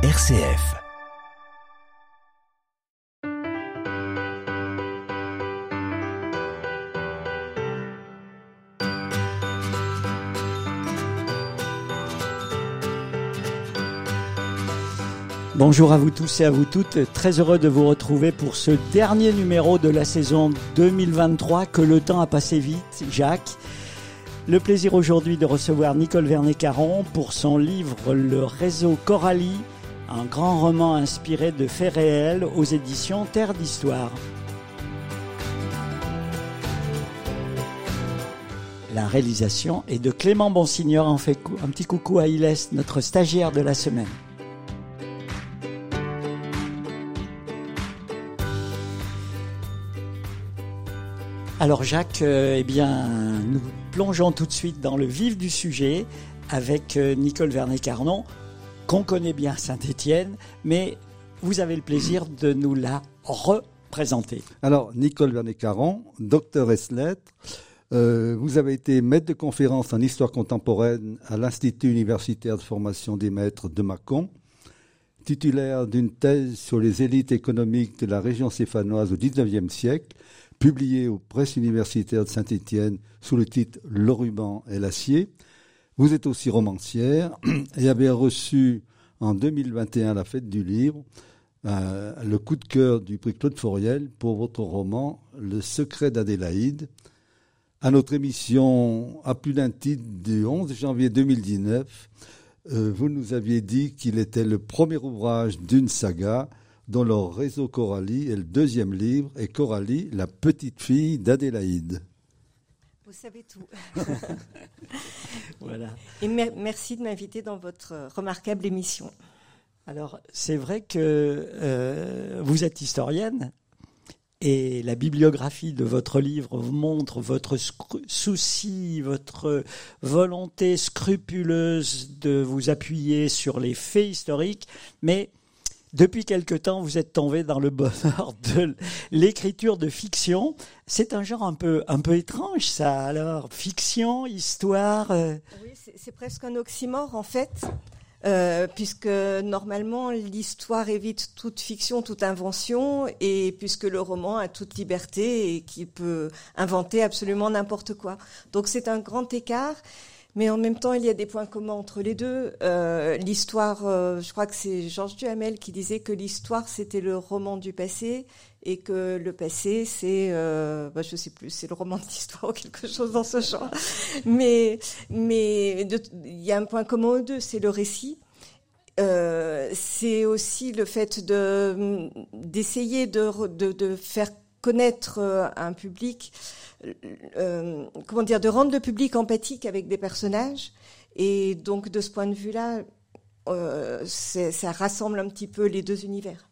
RCF. Bonjour à vous tous et à vous toutes, très heureux de vous retrouver pour ce dernier numéro de la saison 2023, que le temps a passé vite, Jacques. Le plaisir aujourd'hui de recevoir Nicole Vernet-Caron pour son livre Le réseau Coralie, un grand roman inspiré de faits réels aux éditions Terre d'Histoire. La réalisation est de Clément Bonsignor. Un petit coucou à Ilès, notre stagiaire de la semaine. Alors Jacques, euh, eh bien, nous plongeons tout de suite dans le vif du sujet avec euh, Nicole Vernet-Carnon, qu'on connaît bien Saint-Étienne, mais vous avez le plaisir de nous la représenter. Alors, Nicole Vernet-Caron, docteur lettres, euh, vous avez été maître de conférence en histoire contemporaine à l'Institut universitaire de formation des maîtres de Mâcon, titulaire d'une thèse sur les élites économiques de la région céphanoise au XIXe siècle, publié aux presses universitaires de Saint-Étienne sous le titre Le ruban et l'acier. Vous êtes aussi romancière et avez reçu en 2021 à la fête du livre euh, le coup de cœur du prix Claude Fauriel pour votre roman Le secret d'Adélaïde. À notre émission à plus d'un titre du 11 janvier 2019, euh, vous nous aviez dit qu'il était le premier ouvrage d'une saga dont leur réseau Coralie est le deuxième livre, et Coralie, la petite fille d'Adélaïde. Vous savez tout. voilà. Et merci de m'inviter dans votre remarquable émission. Alors, c'est vrai que euh, vous êtes historienne et la bibliographie de votre livre montre votre souci, votre volonté scrupuleuse de vous appuyer sur les faits historiques, mais depuis quelque temps, vous êtes tombé dans le bonheur de l'écriture de fiction. C'est un genre un peu, un peu étrange, ça. Alors, fiction, histoire. Euh. Oui, c'est presque un oxymore, en fait. Euh, puisque normalement l'histoire évite toute fiction, toute invention, et puisque le roman a toute liberté et qui peut inventer absolument n'importe quoi. Donc c'est un grand écart. Mais en même temps, il y a des points communs entre les deux. Euh, l'histoire, euh, je crois que c'est Georges Duhamel qui disait que l'histoire, c'était le roman du passé et que le passé, c'est, euh, bah, je sais plus, c'est le roman de l'histoire ou quelque chose dans ce genre. Mais, mais il y a un point commun aux deux, c'est le récit. Euh, c'est aussi le fait de d'essayer de, de, de faire connaître euh, un public, euh, comment dire, de rendre le public empathique avec des personnages. Et donc, de ce point de vue-là, euh, ça rassemble un petit peu les deux univers.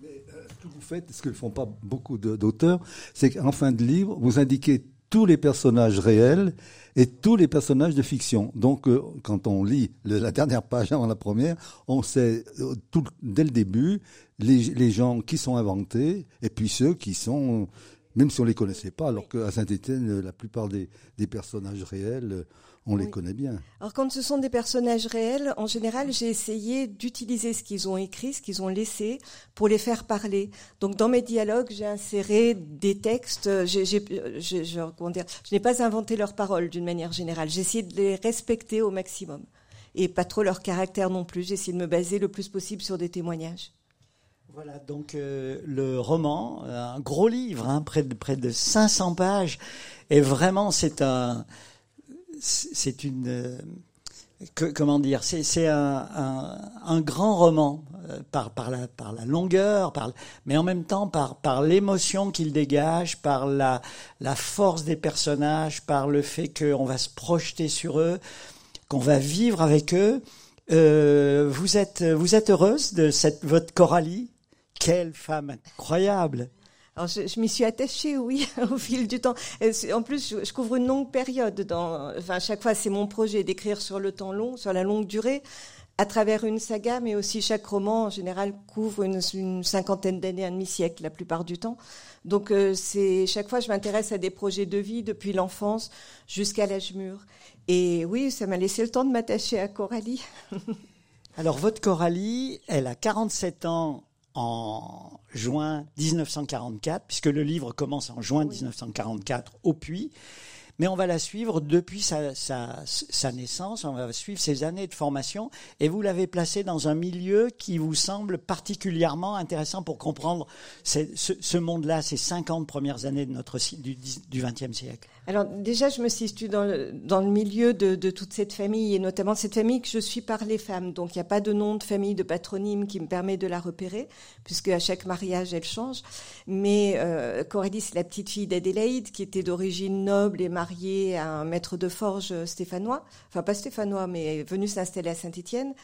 Mais, ce que vous faites, ce que ne font pas beaucoup d'auteurs, c'est qu'en fin de livre, vous indiquez tous les personnages réels et tous les personnages de fiction. Donc, quand on lit la dernière page avant la première, on sait tout, dès le début les, gens qui sont inventés et puis ceux qui sont, même si on les connaissait pas, alors qu'à Saint-Étienne, la plupart des, personnages réels, on les connaît bien. Alors quand ce sont des personnages réels, en général, j'ai essayé d'utiliser ce qu'ils ont écrit, ce qu'ils ont laissé, pour les faire parler. Donc dans mes dialogues, j'ai inséré des textes. je, je n'ai pas inventé leurs paroles d'une manière générale. J'ai essayé de les respecter au maximum et pas trop leur caractère non plus. J'ai essayé de me baser le plus possible sur des témoignages. Voilà, donc euh, le roman, un gros livre, hein, près, de, près de 500 pages, et vraiment c'est un, c'est une, euh, comment dire, c'est un, un, un, grand roman euh, par, par, la, par la longueur, mais en même temps par, par l'émotion qu'il dégage, par la, la force des personnages, par le fait qu'on va se projeter sur eux, qu'on va vivre avec eux. Euh, vous êtes vous êtes heureuse de cette votre Coralie? Quelle femme incroyable alors je, m'y suis attachée, oui, au fil du temps. En plus, je, couvre une longue période. Enfin, chaque fois, c'est mon projet d'écrire sur le temps long, sur la longue durée, à travers une saga, mais aussi chaque roman en général couvre une, cinquantaine d'années, un demi-siècle la plupart du temps. Donc euh, chaque fois, je m'intéresse à des projets de vie depuis l'enfance jusqu'à l'âge mûr. Et oui, ça m'a laissé le temps de m'attacher à Coralie. Alors, votre Coralie, elle a 47 ans en juin 1944, puisque le livre commence en juin 1944 au Puy. Mais on va la suivre depuis sa, sa, sa, naissance, on va suivre ses années de formation, et vous l'avez placée dans un milieu qui vous semble particulièrement intéressant pour comprendre ce, ce monde-là, ces 50 premières années de notre, du, du XXe siècle. Alors déjà, je me situe dans le, dans le milieu de, de, toute cette famille, et notamment cette famille que je suis par les femmes. Donc il n'y a pas de nom de famille, de patronyme qui me permet de la repérer, puisque à chaque mariage, elle change. Mais euh, Coralie, c'est la petite fille d'Adélaïde, qui était d'origine noble et mariée à un maître de forge stéphanois. Enfin, pas stéphanois, mais venue s'installer à Saint-Étienne.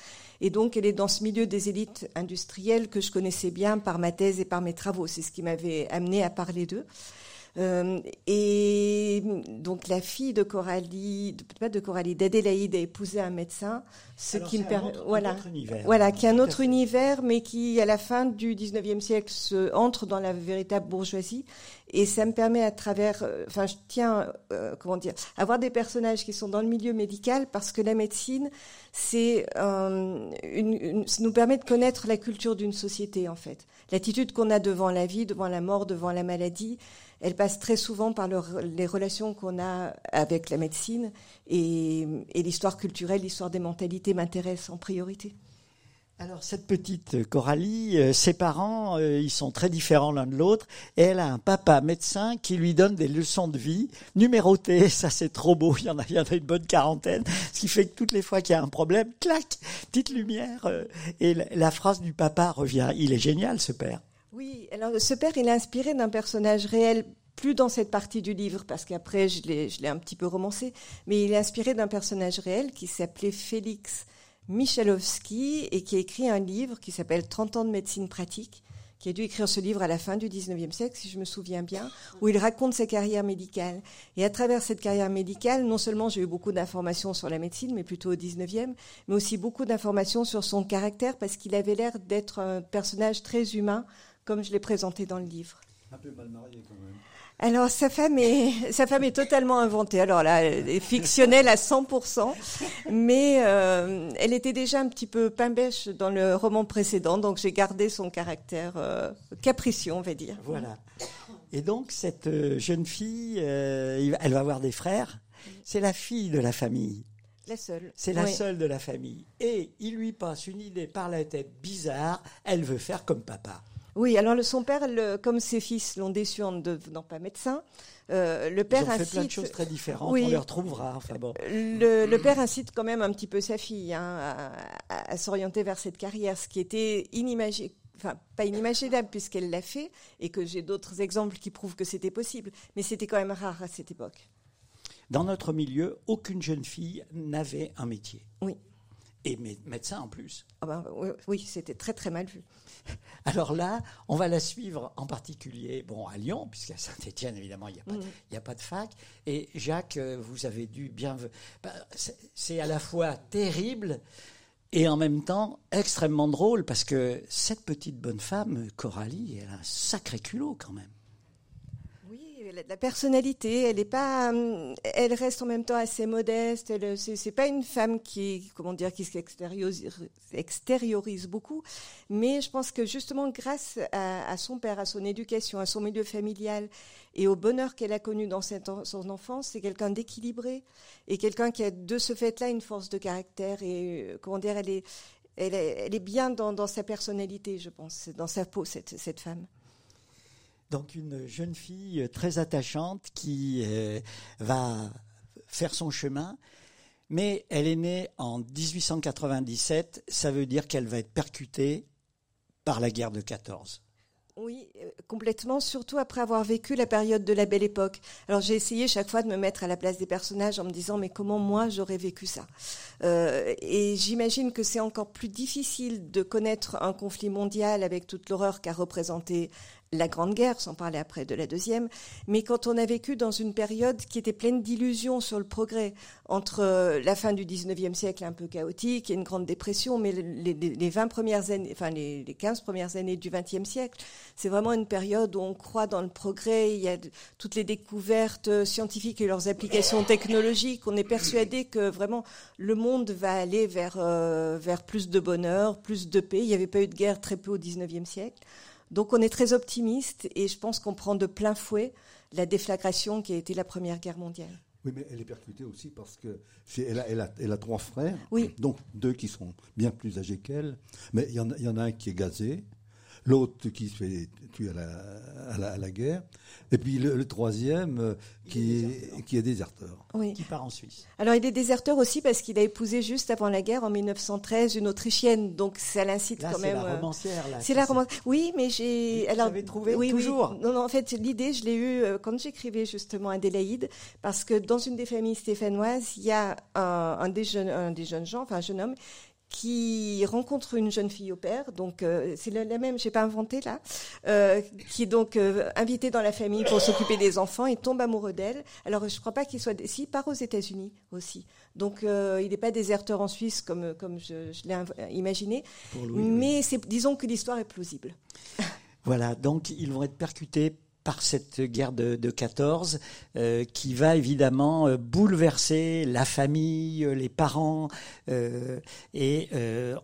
Et donc, elle est dans ce milieu des élites industrielles que je connaissais bien par ma thèse et par mes travaux. C'est ce qui m'avait amené à parler d'eux. Euh, et donc la fille de Coralie, pas de Coralie, d'Adélaïde a épousé un médecin, ce qui me permet, voilà, voilà, qui est un autre univers, mais qui à la fin du 19e siècle se, entre dans la véritable bourgeoisie. Et ça me permet à travers, euh, enfin, je tiens, euh, comment dire, avoir des personnages qui sont dans le milieu médical parce que la médecine, c'est euh, une, une, ça nous permet de connaître la culture d'une société en fait, l'attitude qu'on a devant la vie, devant la mort, devant la maladie elle passe très souvent par les relations qu'on a avec la médecine et, l'histoire culturelle, l'histoire des mentalités m'intéresse en priorité. Alors cette petite Coralie, euh, ses parents, euh, ils sont très différents l'un de l'autre, et elle a un papa médecin qui lui donne des leçons de vie numérotées. Ça c'est trop beau. Il y en a, une bonne quarantaine, ce qui fait que toutes les fois qu'il y a un problème, clac, petite lumière, euh, et la phrase du papa revient. Il est génial ce père. Oui, alors ce père, il est inspiré d'un personnage réel, plus dans cette partie du livre, parce qu'après, je l'ai un petit peu romancé, mais il est inspiré d'un personnage réel qui s'appelait Félix Michalowski et qui a écrit un livre qui s'appelle 30 ans de médecine pratique, qui a dû écrire ce livre à la fin du 19e siècle, si je me souviens bien, où il raconte sa carrière médicale. Et à travers cette carrière médicale, non seulement j'ai eu beaucoup d'informations sur la médecine, mais plutôt au 19e, mais aussi beaucoup d'informations sur son caractère, parce qu'il avait l'air d'être un personnage très humain, comme je l'ai présenté dans le livre. Un peu mal marié quand même. Alors sa femme est sa femme est totalement inventée. Alors là, elle est fictionnelle à 100%, mais euh, elle était déjà un petit peu pain bêche dans le roman précédent, donc j'ai gardé son caractère euh, capricieux, on va dire. Voilà. Et donc cette euh, jeune fille, elle va avoir des frères. C'est la fille de la famille. La seule. C'est la seule de la famille. Et il lui passe une idée par la tête bizarre. Elle veut faire comme papa. Oui, alors le, son père, comme ses fils l'ont déçu en ne devenant pas médecin, euh, le père Ils ont incite. fait plein de choses très différentes. On les retrouvera. Enfin bon. Le, père incite quand même un petit peu sa fille hein, à, s'orienter vers cette carrière, ce qui était inimaginable. Enfin, pas inimaginable puisqu'elle l'a fait et que j'ai d'autres exemples qui prouvent que c'était possible, mais c'était quand même rare à cette époque. Dans notre milieu, aucune jeune fille n'avait un métier. Oui. Et médecin en plus. Ah ben, oui, c'était très très mal vu. Alors là, on va la suivre en particulier, bon, à Lyon, puisqu'à Saint-Étienne, évidemment, il n'y a, pas, mm. a pas de fac. Et Jacques, euh, vous avez dû bien... Ben, c'est à la fois terrible et en même temps extrêmement drôle, parce que cette petite bonne femme, Coralie, elle a un sacré culot quand même la personnalité, elle est pas, hum, elle reste en même temps assez modeste. Elle, c'est, pas une femme qui, comment dire, qui s'extériorise beaucoup, mais je pense que justement grâce à, son père, à son éducation, à son milieu familial et au bonheur qu'elle a connu dans son enfance, c'est quelqu'un d'équilibré et quelqu'un qui a de ce fait-là une force de caractère et euh, comment dire, elle est, elle est, bien dans, sa personnalité, je pense, dans sa peau cette femme. Donc une jeune fille très attachante qui euh, va faire son chemin, mais elle est née en 1897, ça veut dire qu'elle va être percutée par la guerre de 14. Oui, euh, complètement, surtout après avoir vécu la période de la belle époque. Alors j'ai essayé chaque fois de me mettre à la place des personnages en me disant mais comment moi j'aurais vécu ça? Euh, Et j'imagine que c'est encore plus difficile de connaître un conflit mondial avec toute l'horreur qu'a représenté la Grande Guerre, sans parler après de la Deuxième, mais quand on a vécu dans une période qui était pleine d'illusions sur le progrès, entre euh, la fin du 19e siècle un peu chaotique et une grande dépression, mais les, les 20 premières années, enfin les, les 15 premières années du 20e siècle, c'est vraiment une période où on croit dans le progrès, il y a toutes les découvertes euh, scientifiques et leurs applications technologiques, on est persuadé que vraiment le monde va aller vers, euh, vers plus de bonheur, plus de paix. Il n'y avait pas eu de guerre très peu au 19e siècle. Donc on est très optimiste et je pense qu'on prend de plein fouet la déflagration qui a été la Première Guerre mondiale. Oui, mais elle est percutée aussi parce que elle a, elle, a, elle a, trois frères, oui. donc deux qui sont bien plus âgés qu'elle, mais il y, y en a un qui est gazé, l'autre qui se fait tuer à la, à la, à la guerre, et puis le, le troisième euh, qui, est, qui est déserteur. Oui. Qui part en Suisse. Alors il est déserteur aussi parce qu'il a épousé juste avant la guerre, en 1913, une Autrichienne, donc ça l'incite Là, quand c'est même. la euh, romancière. là, C'est la romance. Oui, mais j'ai. Vous l'avez trouvé oui, oui. toujours Non, non, en fait, l'idée, je l'ai eue euh, quand j'écrivais justement Adélaïde, parce que dans une des familles stéphanoises, il y a un, un des jeunes, un des jeunes gens, enfin un jeune homme, qui rencontre une jeune fille au père, donc euh, c'est la, la même, j'ai pas inventé là, euh, qui est donc euh, invité dans la famille pour s'occuper des enfants, il tombe amoureux d'elle. Alors je crois pas qu'il soit, si il part aux États-Unis aussi, donc euh, il n'est pas déserteur en Suisse comme comme je, je l'ai imaginé, oui. mais c'est disons que l'histoire est plausible. Voilà, donc ils vont être percutés par cette guerre de, de 14 euh, qui va évidemment euh, bouleverser la famille, euh, les parents, euh, et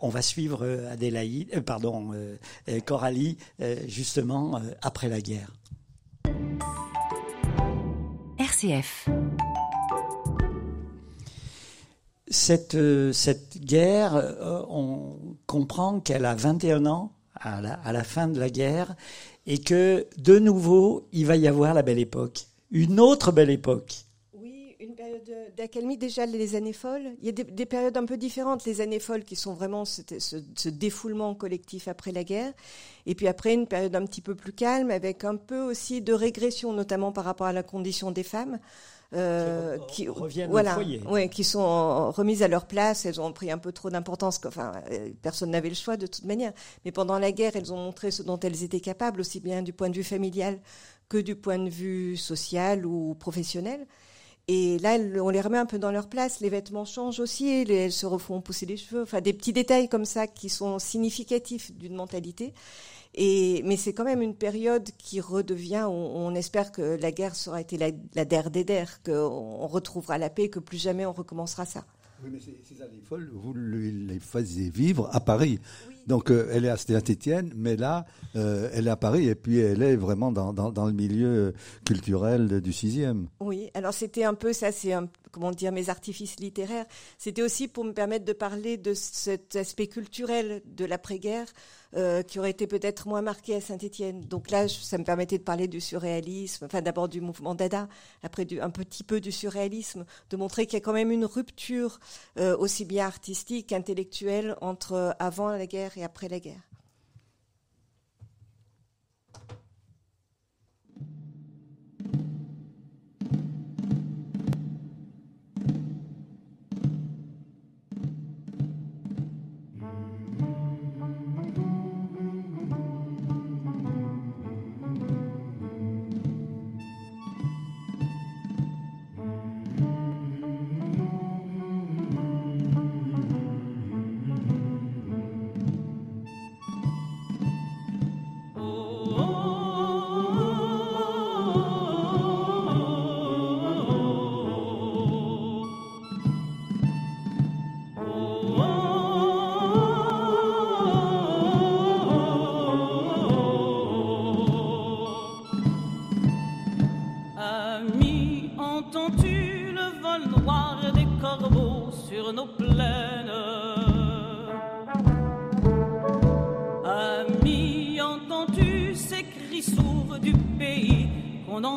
on va suivre Adélaïde, pardon, Coralie justement après la guerre. RCF. Cette, cette guerre, on comprend qu'elle a 21 ans à la, à la fin de la guerre et que de nouveau, il va y avoir la belle époque, une autre belle époque. Oui, une période d'accalmie, déjà les années folles. Il y a des, des périodes un peu différentes. Les années folles qui sont vraiment ce, ce défoulement collectif après la guerre. Et puis après, une période un petit peu plus calme avec un peu aussi de régression, notamment par rapport à la condition des femmes. Euh, Qui re- reviennent au foyer. ouais, qui sont remises à leur place. Elles ont pris un peu trop d'importance. Enfin, euh, personne n'avait le choix de toute manière. Mais pendant la guerre, elles ont montré ce dont elles étaient capables, aussi bien du point de vue familial que du point de vue social ou professionnel. Et là, on les remet un peu dans leur place. Les vêtements changent aussi. les- elles se refont pousser les cheveux. Enfin, des petits détails comme ça qui sont significatifs d'une mentalité. Et, mais c'est quand même une période qui redevient. On, on espère que la guerre sera été la, la der des der, qu'on retrouvera la paix, que plus jamais on recommencera ça. Oui, mais ces, ces années folles, vous les faisiez vivre à Paris. Donc, euh, elle est à Saint-Étienne, mais là, euh, elle est à Paris et puis elle est vraiment dans, dans, le milieu culturel de- du sixième. Oui, alors c'était un peu ça, c'est comment dire mes artifices littéraires. C'était aussi pour me permettre de parler de cet aspect culturel de l'après-guerre euh, qui aurait été peut-être moins marqué à Saint-Étienne. Donc là, ça me permettait de parler du surréalisme, enfin d'abord du mouvement Dada, après un petit peu du surréalisme, de montrer qu'il y a quand même une rupture euh, aussi bien artistique qu'intellectuelle entre euh, avant la guerre et après la guerre.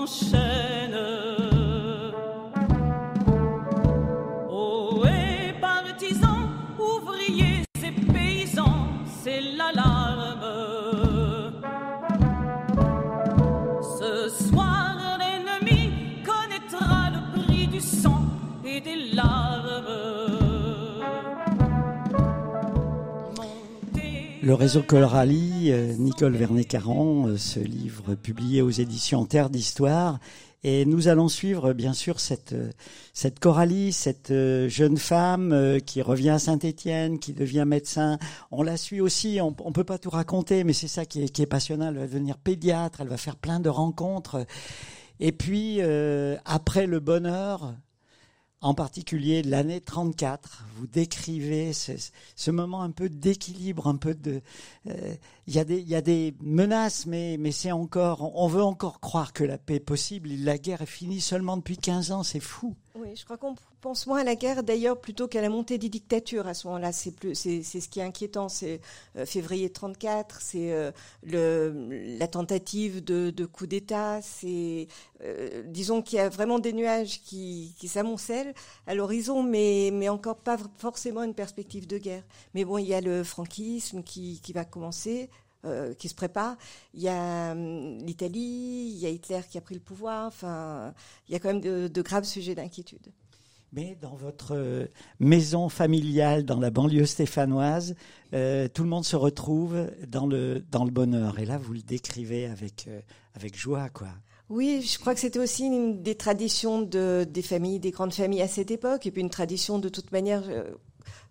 Qu'on réseau euh, Nicole Vernet-Caron, euh, ce livre publié aux éditions Terre d'Histoire. Et nous allons suivre, bien sûr, cette, euh, cette Coralie, cette jeune femme qui revient à Saint-Étienne, qui devient médecin. On la suit aussi, on, on peut pas tout raconter, mais c'est ça qui est passionnant. Elle va devenir pédiatre, elle va faire plein de rencontres. Et puis, après le bonheur, en particulier l'année 34. Vous décrivez ce, moment un peu d'équilibre, un peu de. Euh, il y, a des, y a des menaces, mais, mais c'est encore. On veut encore croire que la paix est possible. La guerre est finie seulement depuis 15 ans, c'est fou. Oui, je crois qu'on pense moins à la guerre d'ailleurs plutôt qu'à la montée des dictatures à ce moment-là. C'est plus, c'est, ce qui est inquiétant. C'est euh, février 34, c'est euh, le, la tentative de, de coup d'État. C'est, euh, disons qu'il y a vraiment des nuages qui, qui s'amoncellent à l'horizon, mais, mais encore pas forcément une perspective de guerre. Mais bon, il y a le franquisme qui, qui va commencer. Euh, qui se prépare. Il y a hum, l'Italie, il y a Hitler qui a pris le pouvoir. Enfin, il y a quand même de, de graves sujets d'inquiétude. Mais dans votre euh, maison familiale dans la banlieue stéphanoise, euh, tout le monde se retrouve dans le, dans le bonheur. Et là, vous le décrivez avec, euh, avec joie, quoi. Oui, je crois que c'était aussi une des traditions de, des familles, des grandes familles à cette époque, et puis une tradition de toute manière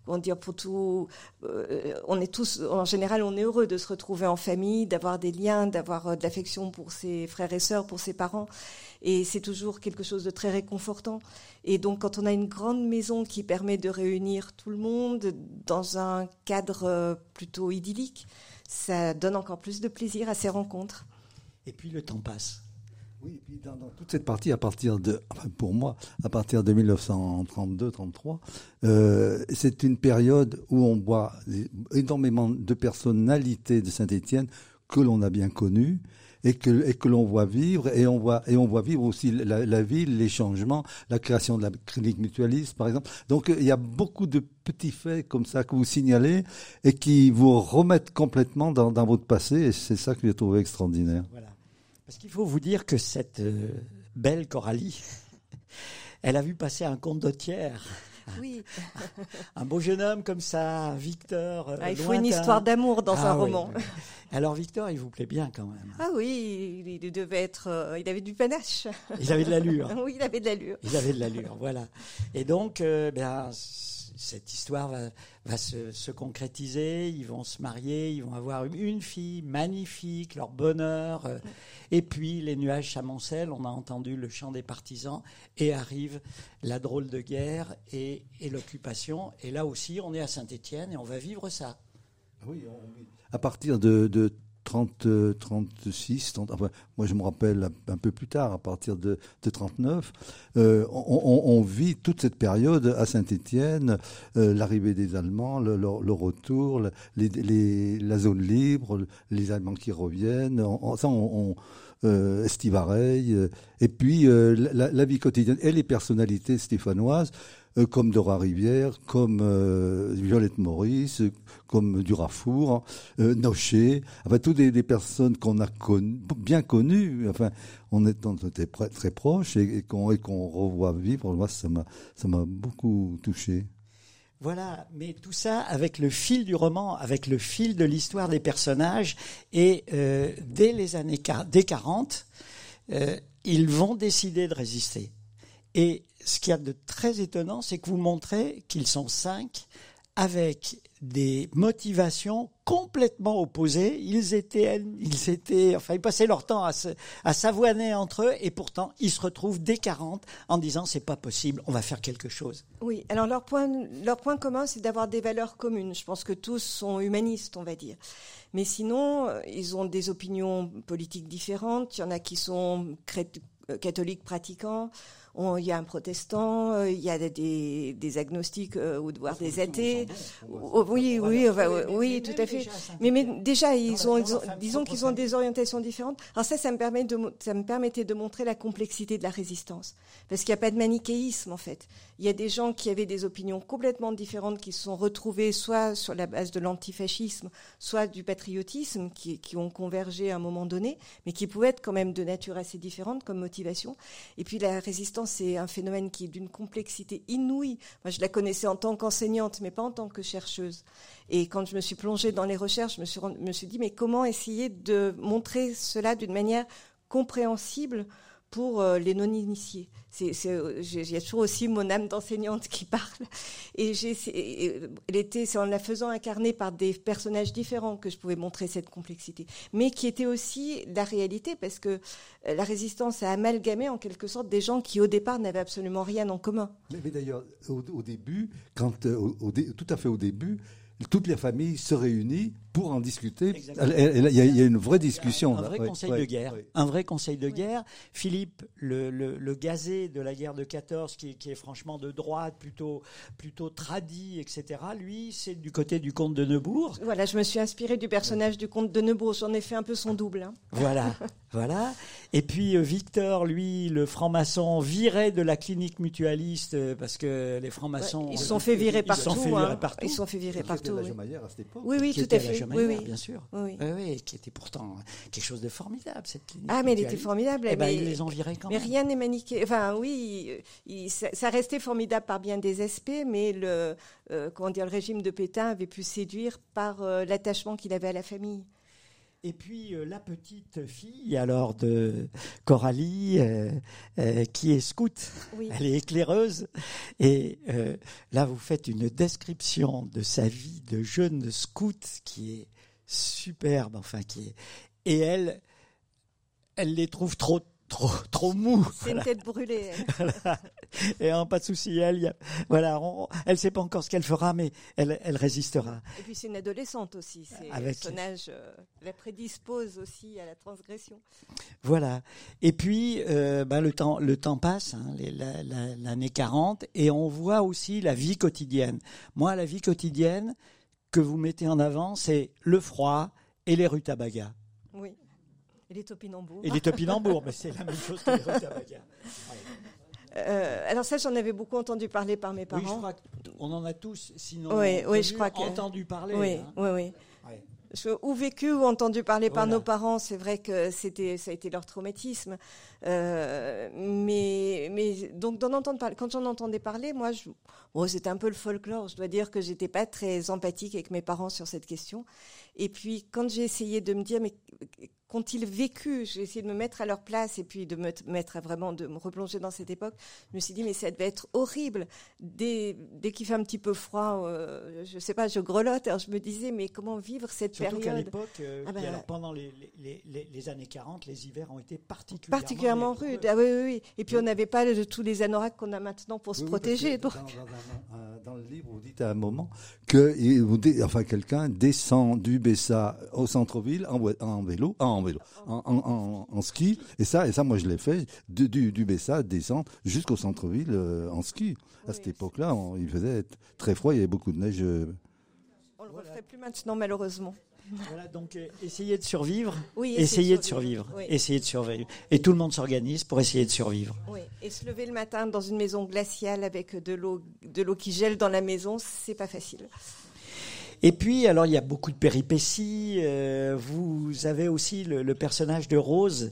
on dire pour tout, euh, on est tous, en général, on est heureux de se retrouver en famille, d'avoir des liens, d'avoir euh, de l'affection pour ses frères et sœurs, pour ses parents, et c'est toujours quelque chose de très réconfortant. Et donc, quand on a une grande maison qui permet de réunir tout le monde dans un cadre euh, plutôt idyllique, ça donne encore plus de plaisir à ces rencontres. Et puis le temps passe. Oui, et puis dans, toute cette partie, à partir de, enfin pour moi, à partir de 1932-33, euh, c'est une période où on voit énormément de personnalités de Saint-Étienne que l'on a bien connues et que, et que l'on voit vivre et on voit et on voit vivre aussi la, la, ville, les changements, la création de la clinique mutualiste par exemple. Donc il y a beaucoup de petits faits comme ça que vous signalez et qui vous remettent complètement dans, dans votre passé et c'est ça que j'ai trouvé extraordinaire. Voilà. Parce qu'il faut vous dire que cette euh, belle Coralie, elle a vu passer un condottière. Oui. un beau jeune homme comme ça, Victor. Euh, ah, il faut une histoire d'amour dans ah, un roman. Oui. Alors Victor, il vous plaît bien quand même. Ah oui, il devait être, euh, il avait du panache. Il avait de l'allure. oui, il avait de l'allure. Il avait de l'allure, voilà. Et donc, euh, ben, cette histoire va, se, se, concrétiser, ils vont se marier, ils vont avoir une fille magnifique, leur bonheur. Euh, et puis les nuages s'amoncellent, on a entendu le chant des partisans, et arrive la drôle de guerre et, l'occupation. Et là aussi, on est à Saint-Étienne et on va vivre ça. Oui, à partir de 30, 36, 30, enfin, moi je me rappelle un, peu plus tard, à partir de, de 39, euh, on, vit toute cette période à Saint-Étienne, euh, l'arrivée des Allemands, le, retour, la zone libre, les Allemands qui reviennent, ça on, euh, Estivareil, euh, et puis la, vie quotidienne et les personnalités stéphanoises comme Dora Rivière, comme euh, Violette Maurice, comme Durafour, euh, Nocher, enfin toutes des, des personnes qu'on a connues, bien connues, enfin on était très, très proches et, et qu'on qu'on revoit vivre, moi ça m'a ça m'a beaucoup touché. Voilà, mais tout ça avec le fil du roman, avec le fil de l'histoire des personnages, et euh, dès les années dès 40, euh, ils vont décider de résister. Et ce qu'il y a de très étonnant, c'est que vous montrez qu'ils sont cinq avec des motivations complètement opposées. Ils étaient, ils étaient, enfin, ils passaient leur temps à, se, s'avoiner entre eux, et pourtant, ils se retrouvent dès 40 en disant c'est pas possible, on va faire quelque chose. Oui, alors leur point, leur point commun, c'est d'avoir des valeurs communes. Je pense que tous sont humanistes, on va dire. Mais sinon, ils ont des opinions politiques différentes. Il y en a qui sont catholiques pratiquants il y a un protestant, euh, il y a des, des agnostiques euh, ou voire des athées. Oh, oui, oui, oui, tout à fait. Mais, mais déjà, ils ont, ils ont disons qu'ils ont des orientations différentes. Alors ça, ça me permet de, ça me permettait de montrer la complexité de la résistance, parce qu'il n'y a pas de manichéisme en fait. Il y a des gens qui avaient des opinions complètement différentes, qui se sont retrouvés soit sur la base de l'antifascisme, soit du patriotisme, qui, qui ont convergé à un moment donné, mais qui pouvaient être quand même de nature assez différente comme motivation. Et puis la résistance c'est un phénomène qui est d'une complexité inouïe. Moi, je la connaissais en tant qu'enseignante, mais pas en tant que chercheuse. Et quand je me suis plongée dans les recherches, je me suis dit, mais comment essayer de montrer cela d'une manière compréhensible pour euh, les non-initiés. Il y a toujours aussi mon âme d'enseignante qui parle. Et c'est en la faisant incarner par des personnages différents que je pouvais montrer cette complexité, mais qui était aussi la réalité, parce que euh, la résistance a amalgamé en quelque sorte des gens qui au départ n'avaient absolument rien en commun. Mais, d'ailleurs, au, début, quand, euh, tout à fait au début, toutes les familles se réunissent pour en discuter. Il y, a une vraie discussion. Un, vrai conseil de guerre. Un vrai conseil de guerre. Philippe, le, le, gazé de la guerre de 14, qui, qui, est franchement de droite, plutôt, plutôt tradit, etc., lui, c'est du côté du comte de Neubourg. Voilà, je me suis inspiré du personnage du comte de Neubourg. J'en ai fait un peu son double. Hein. Voilà, voilà. Et puis euh, Victor, lui, le franc-maçon, viré de la clinique mutualiste euh, parce que les francs-maçons. ils se sont fait virer partout. Ils sont fait virer partout. Ils sont fait virer partout. Oui, oui, tout à fait oui, oui. bien sûr. Oui, oui. qui était pourtant quelque chose de formidable, cette clinique. Ah, mais elle était formidable. Eh ben, mais, ils les ont virés quand mais rien n'est maniqué. Enfin, oui, ça, restait formidable par bien des aspects, mais le, euh, comment dire, le régime de Pétain avait pu séduire par euh, l'attachement qu'il avait à la famille. Et puis euh, la petite fille alors de Coralie, euh, euh, qui est scout, elle est éclaireuse. Et là, vous faites une description de sa vie de jeune scout qui est superbe, enfin qui est. Et elle, elle les trouve trop trop, trop mou. C'est une tête brûlée. Et pas de souci, elle, voilà, elle sait pas encore ce qu'elle fera, mais elle, elle résistera. Et puis c'est une adolescente aussi. C'est Avec... son âge euh, la prédispose aussi à la transgression. Voilà. Et puis, euh, ben, le temps, le temps passe, hein, l'année 40, et on voit aussi la vie quotidienne. Moi, la vie quotidienne que vous mettez en avant, c'est le froid et les rutabagas. Oui. Et les topinambours. Et les topinambours, mais c'est la même chose que les rutabagas. Euh, alors ça, j'en avais beaucoup entendu parler par mes parents. Oui, je crois qu'on en a tous, sinon, oui, oui, je crois que... entendu parler. Oui, hein. oui, oui ou vécu ou entendu parler par nos parents, c'est vrai que c'était ça a été leur traumatisme. Euh, mais mais donc d'en entendre parler, quand j'en entendais parler, moi, je, c'était un peu le folklore. Je dois dire que j'étais pas très empathique avec mes parents sur cette question. Et puis quand j'ai essayé de me dire mais qu'ont-ils vécu? J'ai essayé de me mettre à leur place et puis de me mettre à vraiment de me replonger dans cette époque. Je me suis dit mais ça devait être horrible. Dès, dès qu'il fait un petit peu froid, euh, je sais pas, je grelotte. Alors je me disais mais comment vivre cette Surtout qu'à l'époque, euh, ah ben, pendant les, les, les, les, années 40, les hivers ont été particulièrement, particulièrement rudes. Ah oui, oui, oui. Et puis on n'avait pas de tous les anoraks qu'on a maintenant pour se protéger. Donc. Dans, le livre, vous dites à un moment que enfin, quelqu'un descend du Bessa au centre-ville en, en, vélo, en vélo, en, en, ski. Et ça, et ça, moi, je l'ai fait du, du Bessa descendre jusqu'au centre-ville euh, en ski. À cette époque-là, il faisait très froid, il y avait beaucoup de neige. Euh. On le referait plus maintenant, malheureusement. Voilà, donc euh, essayez de survivre. Oui, essayez de survivre. Essayez de survivre. Et tout le monde s'organise pour essayer de survivre. Oui. Et se lever le matin dans une maison glaciale avec de l'eau, de l'eau qui gèle dans la maison, c'est pas facile. Et puis, alors, il y a beaucoup de péripéties. Euh, vous avez aussi le, personnage de Rose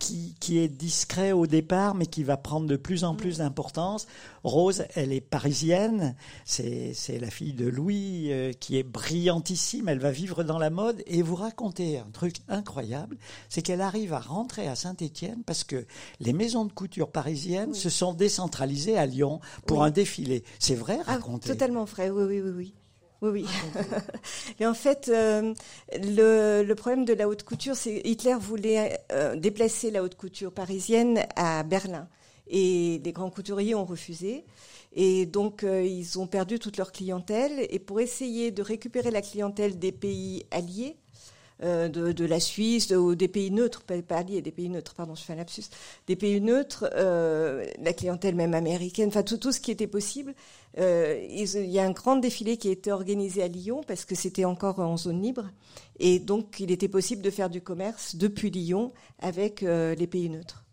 qui, qui, est discret au départ, mais qui va prendre de plus en plus d'importance. Rose, elle est parisienne, c'est la fille de Louis, euh, qui est brillantissime, elle va vivre dans la mode, et vous racontez un truc incroyable, c'est qu'elle arrive à rentrer à Saint-Étienne parce que les maisons de couture parisiennes se sont décentralisées à Lyon pour un défilé. C'est vrai, ah, racontez. totalement vrai, oui, oui, oui. oui. Oui, oui. Et en fait, euh, le, le, problème de la haute couture, c'est Hitler voulait euh, déplacer la haute couture parisienne à Berlin. Et les grands couturiers ont refusé. Et donc, euh, ils ont perdu toute leur clientèle. Et pour essayer de récupérer la clientèle des pays alliés, de, de, la Suisse ou des pays neutres, pas, alliés, des pays neutres, pardon, je fais un lapsus, des pays neutres, euh, la clientèle même américaine, enfin tout, ce qui était possible. Euh, il y a un grand défilé qui a été organisé à Lyon parce que c'était encore en zone libre et donc il était possible de faire du commerce depuis Lyon avec euh, les pays neutres.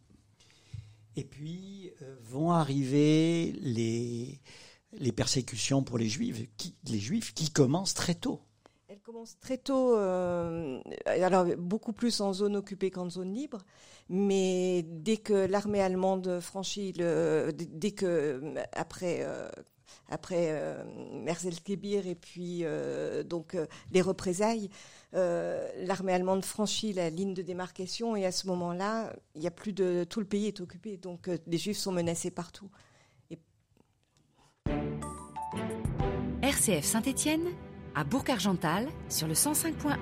Et puis euh, vont arriver les, persécutions pour les les juifs qui commencent très tôt commence très tôt, euh, alors beaucoup plus en zone occupée qu'en zone libre, mais dès que l'armée allemande franchit le, dès que après euh, après euh, et puis euh, donc euh, les représailles, l'armée allemande franchit la ligne de démarcation et à ce moment-là, il y a plus de tout le pays est occupé, donc les Juifs sont menacés partout. RCF Saint-Étienne, à Bourg-Argental, sur le 105.1.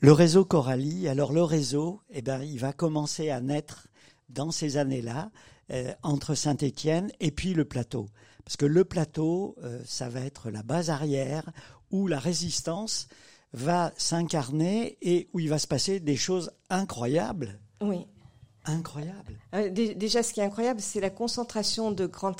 Le réseau Coralie, alors le réseau, eh ben, il va commencer à naître dans ces années-là, euh, entre Saint-Étienne et puis le plateau. Parce que le plateau, euh, ça va être la base arrière où la résistance va s'incarner et où il va se passer des choses incroyables. Oui. Incroyables. Euh, dé- Déjà, ce qui est incroyable, c'est la concentration de grands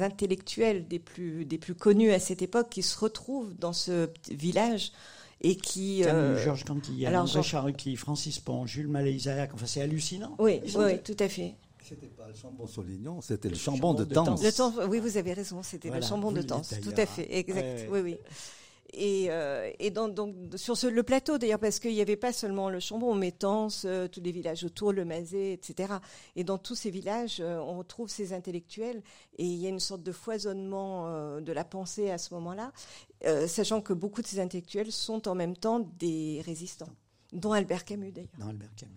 intellectuels des plus, des plus connus à cette époque qui se retrouvent dans ce village et qui... Euh, Georges Cantillas, alors, André Charuki, Francis Pont, Jules Malé-Isaac, enfin c'est hallucinant. Oui, tout à fait. C'était pas le chambon Solignon, c'était le Le chambon chambon de de Tence. Le temps, oui, vous avez raison, c'était Voilà, le chambon de Tence, tout à fait, exact, Ouais. oui, oui. Et, euh, donc, sur le plateau d'ailleurs, parce qu'il n'y avait pas seulement le Chambon, mais Tence, euh, tous les villages autour, le Mazet, etc. Et dans tous ces villages, euh, on retrouve ces intellectuels, et il y a une sorte de foisonnement euh, de la pensée à ce moment-là, sachant que beaucoup de ces intellectuels sont en même temps des résistants, dont Albert Camus d'ailleurs. dans Albert Camus.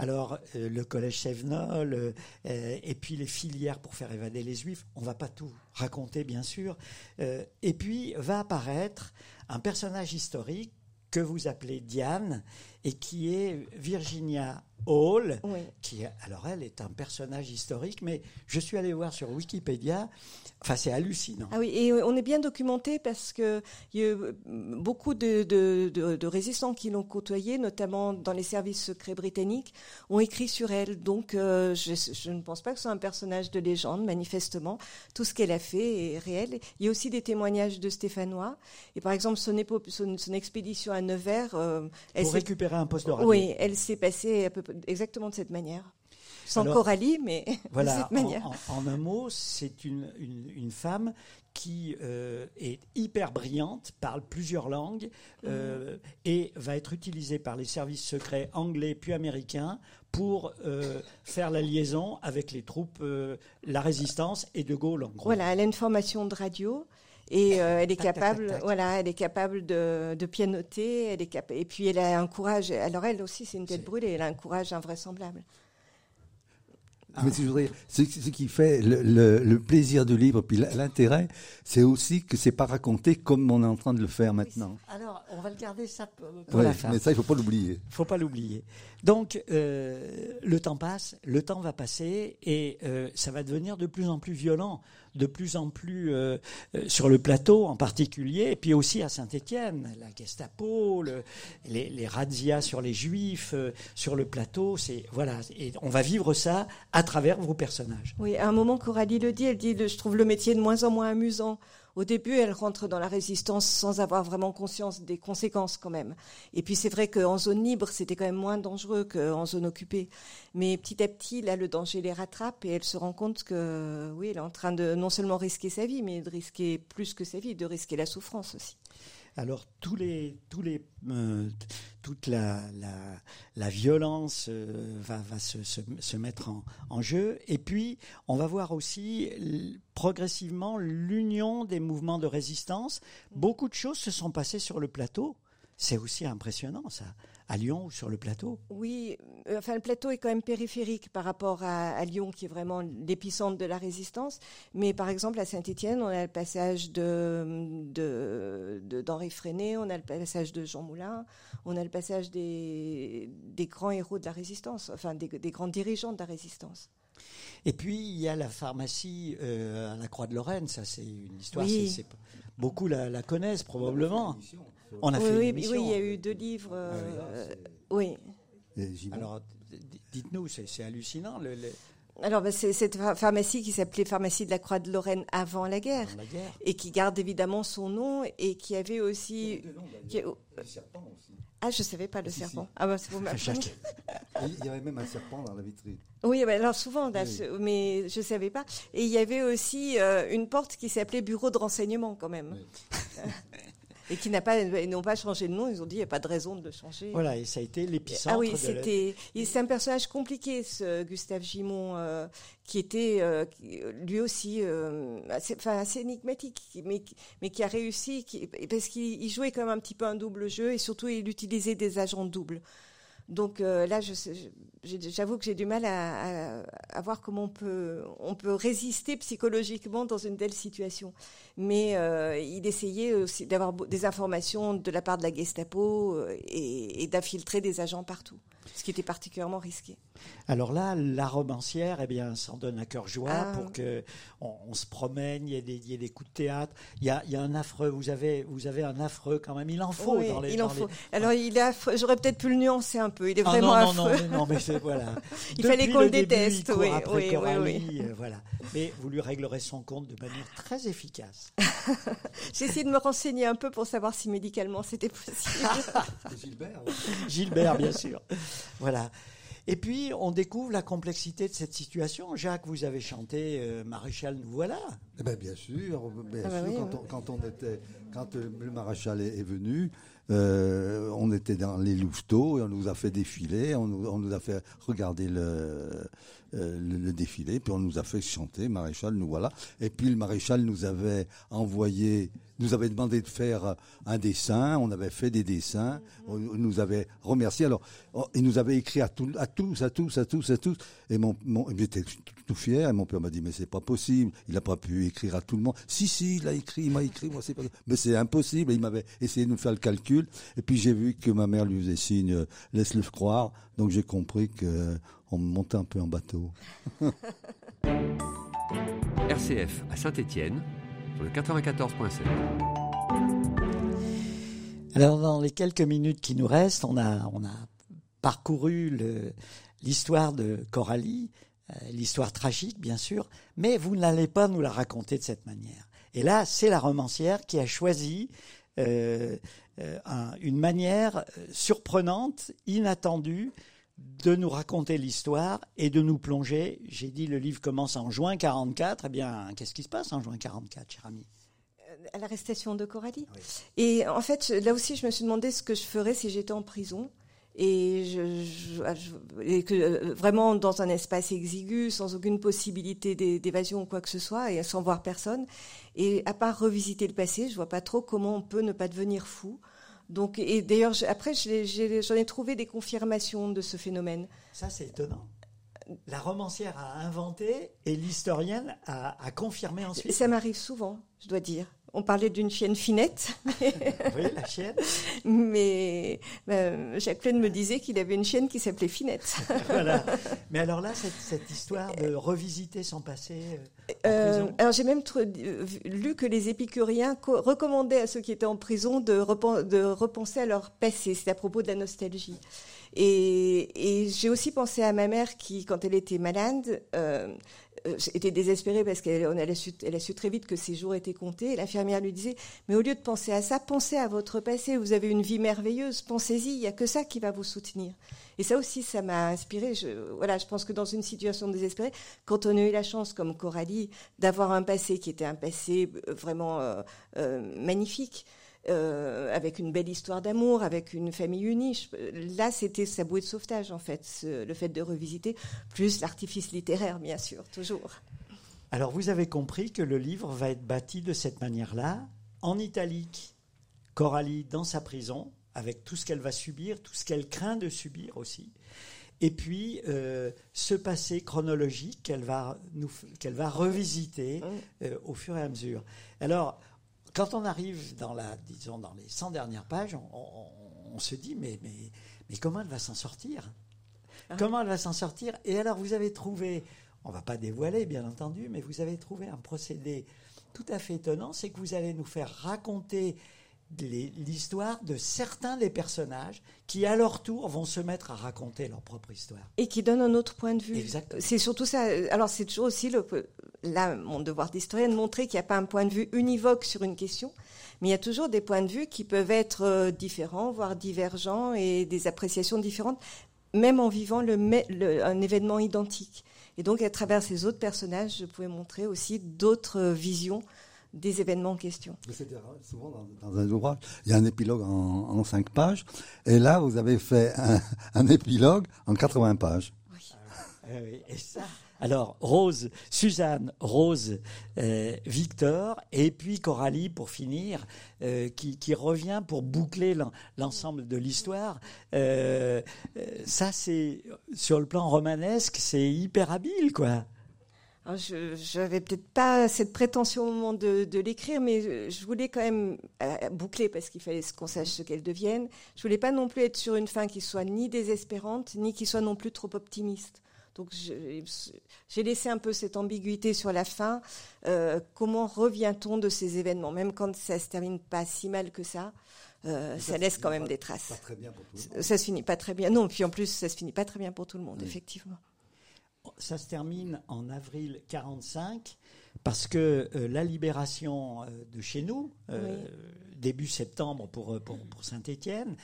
Alors, euh, le collège Chevenol, euh, euh, et puis les filières pour faire évader les Juifs, on va pas tout raconter, bien sûr. Euh, et puis, va apparaître un personnage historique que vous appelez Diane, et qui est Virginia Hall, Oui. qui, alors elle, est un personnage historique, mais je suis allé voir sur Wikipédia, enfin, c'est hallucinant. Ah oui, et on est bien documenté parce que il y a eu beaucoup de, de, de, de résistants qui l'ont côtoyée, notamment dans les services secrets britanniques, ont écrit sur elle. Donc, euh, je, je ne pense pas que ce soit un personnage de légende, manifestement. Tout ce qu'elle a fait est réel. Il y a aussi des témoignages de Stéphanois. Et par exemple, son, épo- son, son expédition à Nevers, euh, elle Pour récupérer un poste de radio. oui, elle s'est passée à peu, près- exactement de cette manière. Sans Alors, Coralie, mais de cette manière. en, en- en un mot, c'est une, une, une femme qui euh, est hyper brillante, parle plusieurs langues euh, et va être utilisée par les services secrets anglais puis américains pour euh, faire la liaison avec les troupes, la résistance et De Gaulle en gros. Voilà, elle a une formation de radio et euh, elle est Tac, capable, tac, tac. voilà, elle est capable de, de pianoter. Elle est capa- et puis elle a un courage. Alors elle aussi, c'est une tête brûlée. Elle a un courage invraisemblable. Mais si je voudrais, ce, ce qui fait le, le- le plaisir du livre, puis l'intérêt, c'est aussi que c'est pas raconté comme on est en train de le faire maintenant. Alors, on va le garder ça pour Ouais, la fin. mais ça, il faut pas l'oublier. faut pas l'oublier. Donc, euh, le temps passe, le temps va passer et euh, ça va devenir de plus en plus violent, de plus en plus euh, euh, sur le plateau en particulier, et puis aussi à Saint-Étienne, la Gestapo, le, les, les razzias sur les Juifs, euh, sur le plateau, c'est voilà, et on va vivre ça à travers vos personnages. Oui, à un moment, Coralie le dit. Elle dit Je trouve le métier de moins en moins amusant. Au début, elle rentre dans la résistance sans avoir vraiment conscience des conséquences quand même. Et puis c'est vrai qu'en zone libre, c'était quand même moins dangereux qu'en zone occupée. Mais petit à petit, là, le danger les rattrape et elle se rend compte que, oui, elle est en train de non seulement risquer sa vie, mais de risquer plus que sa vie, de risquer la souffrance aussi. Alors euh, toute la, violence euh, va, se, mettre en, en jeu. Et puis on va voir aussi progressivement l'union des mouvements de résistance. Beaucoup de choses se sont passées sur le plateau. C'est aussi impressionnant ça, à Lyon ou sur le plateau. Oui, euh, enfin le plateau est quand même périphérique par rapport à, à Lyon, qui est vraiment l'épicentre de la résistance. Mais par exemple à Saint-Étienne, on a le passage de de- de- d'Henri Freinet, on a le passage de Jean Moulin, on a le passage des des grands héros de la résistance, enfin des, des grands dirigeants de la résistance. Et puis il y a la pharmacie euh, à la Croix de Lorraine. Ça c'est une histoire. Oui. c'est- c'est- beaucoup la, la connaissent probablement. On a oui, fait oui, une oui, il y a eu deux livres. euh, oui. J'y vais. Alors, dites-nous, c'est hallucinant le, le- Alors ben, c'est cette pha- pharmacie qui s'appelait pharmacie de la Croix de Lorraine avant la guerre. dans la guerre. et qui garde évidemment son nom et qui avait aussi. qui- Ah, je savais pas le Si, serpent. si. Ah c'est vous. Il y avait même un serpent dans la vitrine. Oui, bah, alors souvent, là, Oui. ce- mais je savais pas. Et il y avait aussi euh, une porte qui s'appelait bureau de renseignement quand même. Oui. et qui n'a pas, n'ont pas changé de nom. Ils ont dit il n'y a pas de raison de le changer. Voilà, et ça a été l'épicentre. Ah oui, la- c'était. C'est un personnage compliqué, ce Gustave Gimond, euh, qui était euh, lui aussi euh, assez, enfin, assez énigmatique, mais, qui- mais qui a réussi, qui, parce qu'il il jouait comme un petit peu un double jeu et surtout il utilisait des agents doubles. Donc euh, là, j'avoue que j'ai du mal à, voir comment on peut, résister psychologiquement dans une telle situation. Mais euh, il essayait aussi d'avoir des informations de la part de la Gestapo euh, et d'infiltrer des agents partout, ce qui était particulièrement risqué. Alors là, la romancière, eh bien, s'en donne à cœur joie Ah. pour que on, on se promène. Il y, a des, il y a des coups de théâtre. Il y a, il y a un affreux. Vous avez, vous avez un affreux quand même. Il en faut Oui, dans les. il en faut. Alors il est affreux. J'aurais peut-être pu le nuancer un peu. Il est Ah vraiment non, non, affreux. non, mais non, mais c'est voilà. Il fallait Depuis qu'on le début, déteste, il court oui, après oui, oui, euh, voilà. Mais vous lui réglerez son compte de manière très efficace. J'ai essayé de me renseigner un peu pour savoir si médicalement c'était possible. Gilbert. Gilbert, bien sûr. Voilà. Et puis, on découvre la complexité de cette situation. Jacques, vous avez chanté euh, Maréchal, nous voilà. Eh ben, bien sûr, bien Ah bah sûr. oui, quand, oui. on, quand on était, quand euh, le maréchal est, est venu, euh, on était dans les louveteaux et on nous a fait défiler, on nous, on nous a fait regarder le, euh, le, le défilé, puis on nous a fait chanter maréchal, nous voilà. Et puis le maréchal nous avait envoyé, nous avait demandé de faire un dessin, on avait fait des dessins, on nous avait remercié. Alors, on- il nous avait écrit à, tout- à tous, à tous, à tous, à tous. Et mon, mon j'étais tout, tout fier. Et mon père m'a dit mais c'est pas possible. Il n'a pas pu écrire à tout le monde. Si si, il a écrit, il m'a écrit. Moi c'est pas. Mais c'est impossible. Et il m'avait essayé de me faire le calcul. Et puis j'ai vu que ma mère lui faisait signe, euh, laisse-le croire. Donc j'ai compris que euh, on me montait un peu en bateau. RCF à Saint-Étienne sur le 94.7. Alors, dans les quelques minutes qui nous restent, on a, on a parcouru l'histoire de Coralie, euh, l'histoire tragique, bien sûr, mais vous n'allez pas nous la raconter de cette manière. Et là, c'est la romancière qui a choisi euh, euh, un- une manière surprenante, inattendue, de nous raconter l'histoire et de nous plonger. J'ai dit le livre commence en juin 44. Eh bien, qu'est-ce qui se passe en juin 44, cher ami? À l'arrestation de Coralie. Et en fait, là aussi, je me suis demandé ce que je ferais si j'étais en prison. Et, je, je- je- et que euh, vraiment dans un espace exigu, sans aucune possibilité d'é- d'évasion ou quoi que ce soit, et sans voir personne. Et à part revisiter le passé, je vois pas trop comment on peut ne pas devenir fou. Donc, et d'ailleurs, après, j'en ai trouvé des confirmations de ce phénomène. Ça, c'est étonnant. La romancière a inventé et l'historienne a, a confirmé Et ensuite. ça m'arrive souvent, je dois dire. On parlait d'une chienne finette, Oui, la chienne. mais euh, Jacqueline me disait qu'il avait une chienne qui s'appelait Finette. voilà. Mais alors là, cette, cette histoire de revisiter son passé euh, en Euh, alors j'ai même lu que les épicuriens co- recommandaient à ceux qui étaient en prison de, repen- de repenser à leur passé. C'est à propos de la nostalgie. Et, et j'ai aussi pensé à ma mère qui, quand elle était malade, euh, euh, était désespérée parce qu'elle a, su, très vite que ses jours étaient comptés. L'infirmière lui disait, mais au lieu de penser à ça, pensez à votre passé. Vous avez une vie merveilleuse. Pensez-y. Il n'y a que ça qui va vous soutenir. Et ça aussi, ça m'a inspiré. Je, voilà, je pense que dans une situation désespérée, quand on a eu la chance, comme Coralie, d'avoir un passé qui était un passé euh, vraiment euh, euh, magnifique, euh, avec une belle histoire d'amour, avec une famille unie, je- là, c'était sa bouée de sauvetage, en fait, ce- le fait de revisiter, plus l'artifice littéraire, bien sûr, toujours. Alors, vous avez compris que le livre va être bâti de cette manière-là, en italique. Coralie dans sa prison, avec tout ce qu'elle va subir, tout ce qu'elle craint de subir aussi. Et puis, euh, ce passé chronologique qu'elle va, qu'elle va revisiter euh, au fur et à mesure. Alors, quand on arrive dans la, disons, dans les 100 dernières pages, on, on- on se dit, mais, mais, mais comment elle va s'en sortir? Comment elle va s'en sortir? Et alors, vous avez trouvé, on va pas dévoiler, bien entendu, mais vous avez trouvé un procédé tout à fait étonnant, c'est que vous allez nous faire raconter l'histoire de certains des personnages qui, à leur tour, vont se mettre à raconter leur propre histoire. Et qui donne un autre point de vue. Exactement. C'est surtout ça. Alors, c'est toujours aussi le, là, mon devoir d'historienne, montrer qu'il n'y a pas un point de vue univoque sur une question, mais il y a toujours des points de vue qui peuvent être euh, différents, voire divergents, et des appréciations différentes, même en vivant le- un événement identique. Et donc, à travers ces autres personnages, je pouvais montrer aussi d'autres euh, visions des événements en question. C'est souvent dans, un ouvrage, il y a un épilogue en, en 5 pages, et là, vous avez fait un, un épilogue en 80 pages. Oui. oui. Et ça, alors, Rose, Suzanne, Rose, euh, Victor, et puis Coralie pour finir, euh, qui, qui, revient pour boucler l'ensemble de l'histoire. Euh, ça, c'est sur le plan romanesque, c'est hyper habile, quoi. Je n'avais peut-être pas cette prétention au moment de, de l'écrire, mais je voulais quand même boucler parce qu'il fallait qu'on sache ce qu'elle devienne. Je voulais pas non plus être sur une fin qui soit ni désespérante, ni qui soit non plus trop optimiste. Donc j'ai laissé un peu cette ambiguïté sur la fin. Euh, comment revient-on de ces événements Même quand ça se termine pas si mal que ça, euh, ça, laisse quand même des traces. Pas très bien pour tout le monde. Ça se finit pas très bien. Non, puis en plus, ça se finit pas très bien pour tout le monde, effectivement. Ça se termine en avril 45 parce que euh, la libération de chez nous, début septembre pour, pour, pour Saint-Étienne,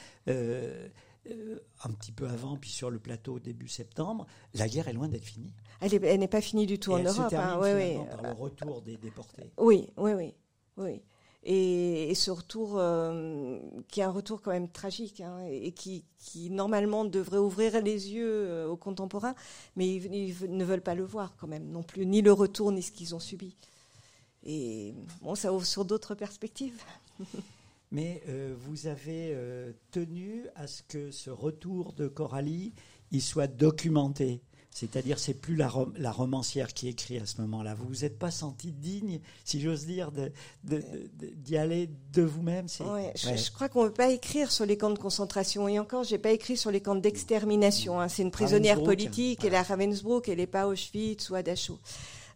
euh, un petit peu avant, puis sur le plateau début septembre, la guerre est loin d'être finie. Elle n'est pas finie du tout en elle Europe. Se termine hein, oui, oui. par le retour des déportés. Oui, oui, oui, oui. Et, ce retour, euh, qui est un retour quand même tragique, hein, et qui, normalement devrait ouvrir les yeux euh, aux contemporains, mais ils, ne veulent pas le voir quand même non plus, ni le retour, ni ce qu'ils ont subi. Et bon, ça ouvre sur d'autres perspectives. mais euh, vous avez tenu à ce que ce retour de Coralie il soit documenté. C'est-à-dire, c'est plus la, rom la, romancière qui écrit à ce moment-là. Vous vous êtes pas senti digne, si j'ose dire, d'y aller de vous-même. Ouais, je, ouais. je, crois qu'on ne peut pas écrire sur les camps de concentration. Et encore, j'ai pas écrit sur les camps d'extermination. Hein. C'est une prisonnière politique. Voilà. Elle est à Ravensbrück. Elle n'est pas à Auschwitz ou à Dachau.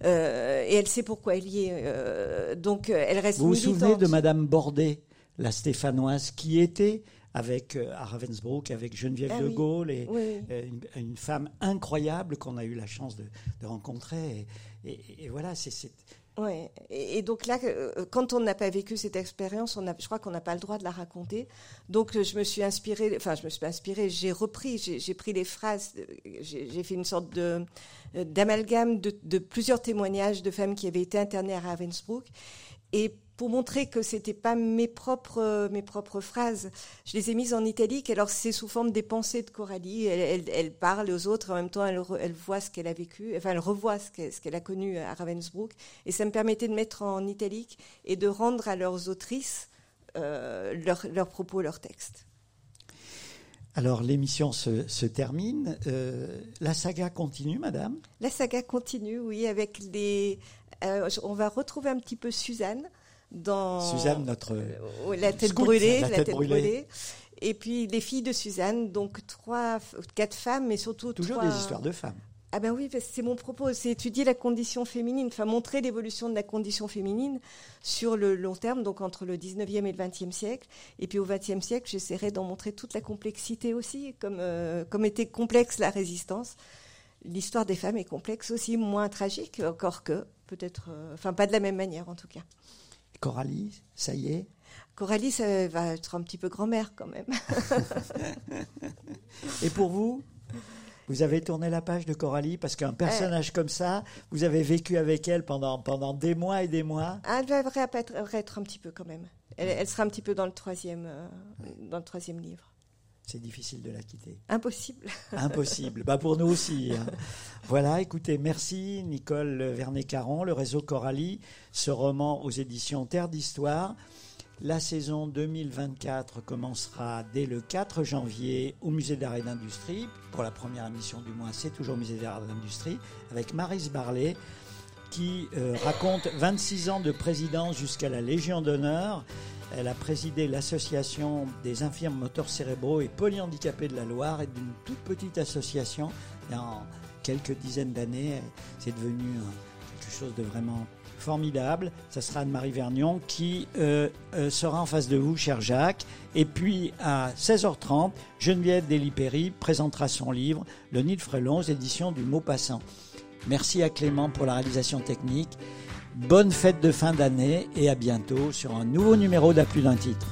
Euh, et elle sait pourquoi elle y est. Euh, donc, elle reste Vous vous souvenez de Madame Bordet la stéphanoise qui était avec euh, à Ravensbrück avec Geneviève ah de. Gaulle et Oui. euh, une, une femme incroyable qu'on a eu la chance de, de rencontrer et, et, et voilà c'est Ouais. Et, et, donc là, euh, quand on n'a pas vécu cette expérience, on a, je crois qu'on n'a pas le droit de la raconter. Donc euh, je me suis inspirée, enfin je me suis inspirée, j'ai repris, j'ai pris les phrases, j'ai fait une sorte de d'amalgame de, de, plusieurs témoignages de femmes qui avaient été internées à Ravensbrück et pour montrer que c'était pas mes propres mes propres phrases, je les ai mises en italique. Alors c'est sous forme des pensées de Coralie. Elle, elle, elle, parle aux autres, en même temps elle, elle voit ce qu'elle a vécu, enfin elle revoit ce qu'elle qu a connu à Ravensbrück. Et ça me permettait de mettre en italique et de rendre à leurs autrices euh, leurs leur propos, leurs textes. Alors l'émission se, se, termine. Euh, la saga continue, Madame? La saga continue, oui, avec les. Euh, on va retrouver un petit peu Suzanne dans Suzanne, notre euh, la tête scout, brûlée, la la tête, tête brûlée. brûlée. Et puis les filles de Suzanne, donc trois, quatre femmes, mais surtout toujours trois... des histoires de femmes. Ah ben oui, c'est mon propos, c'est étudier la condition féminine, enfin montrer l'évolution de la condition féminine sur le long terme, donc entre le 19e et le 20e siècle. Et puis au 20e siècle, j'essaierai d'en montrer toute la complexité aussi, comme, euh, comme était complexe la résistance. L'histoire des femmes est complexe aussi, moins tragique, encore que, peut-être, euh, enfin pas de la même manière en tout cas. Coralie, ça y est Coralie, ça va être un petit peu grand-mère quand même. Et pour vous vous avez tourné la page de Coralie parce qu'un personnage euh, comme ça, vous avez vécu avec elle pendant, pendant des mois et des mois. Elle devrait être, être un petit peu quand même. Elle, elle, sera un petit peu dans le troisième, euh, dans le troisième livre. C'est difficile de la quitter. Impossible. Impossible. bah pour nous aussi. Hein. Voilà, écoutez, merci Nicole Vernet-Caron, le réseau Coralie, ce roman aux éditions Terre d'Histoire. La saison 2024 commencera dès le 4 janvier au Musée d'Art et d'Industrie. Pour la première émission du mois, c'est toujours au Musée d'Art et d'Industrie, avec Marise Barlet, qui euh, raconte 26 ans de présidence jusqu'à la Légion d'honneur. Elle a présidé l'association des infirmes moteurs cérébraux et polyhandicapés de la Loire et d'une toute petite association. Et en quelques dizaines d'années, c'est devenu quelque chose de vraiment formidable. Ça sera Anne-Marie Vernion qui euh, euh, sera en face de vous, cher Jacques. Et puis à 16h30, Geneviève Delipéry présentera son livre Le Nid de Frelon aux éditions du Maupassant. Merci à Clément pour la réalisation technique. Bonne fête de fin d'année et à bientôt sur un nouveau numéro d'À plus d'un titre.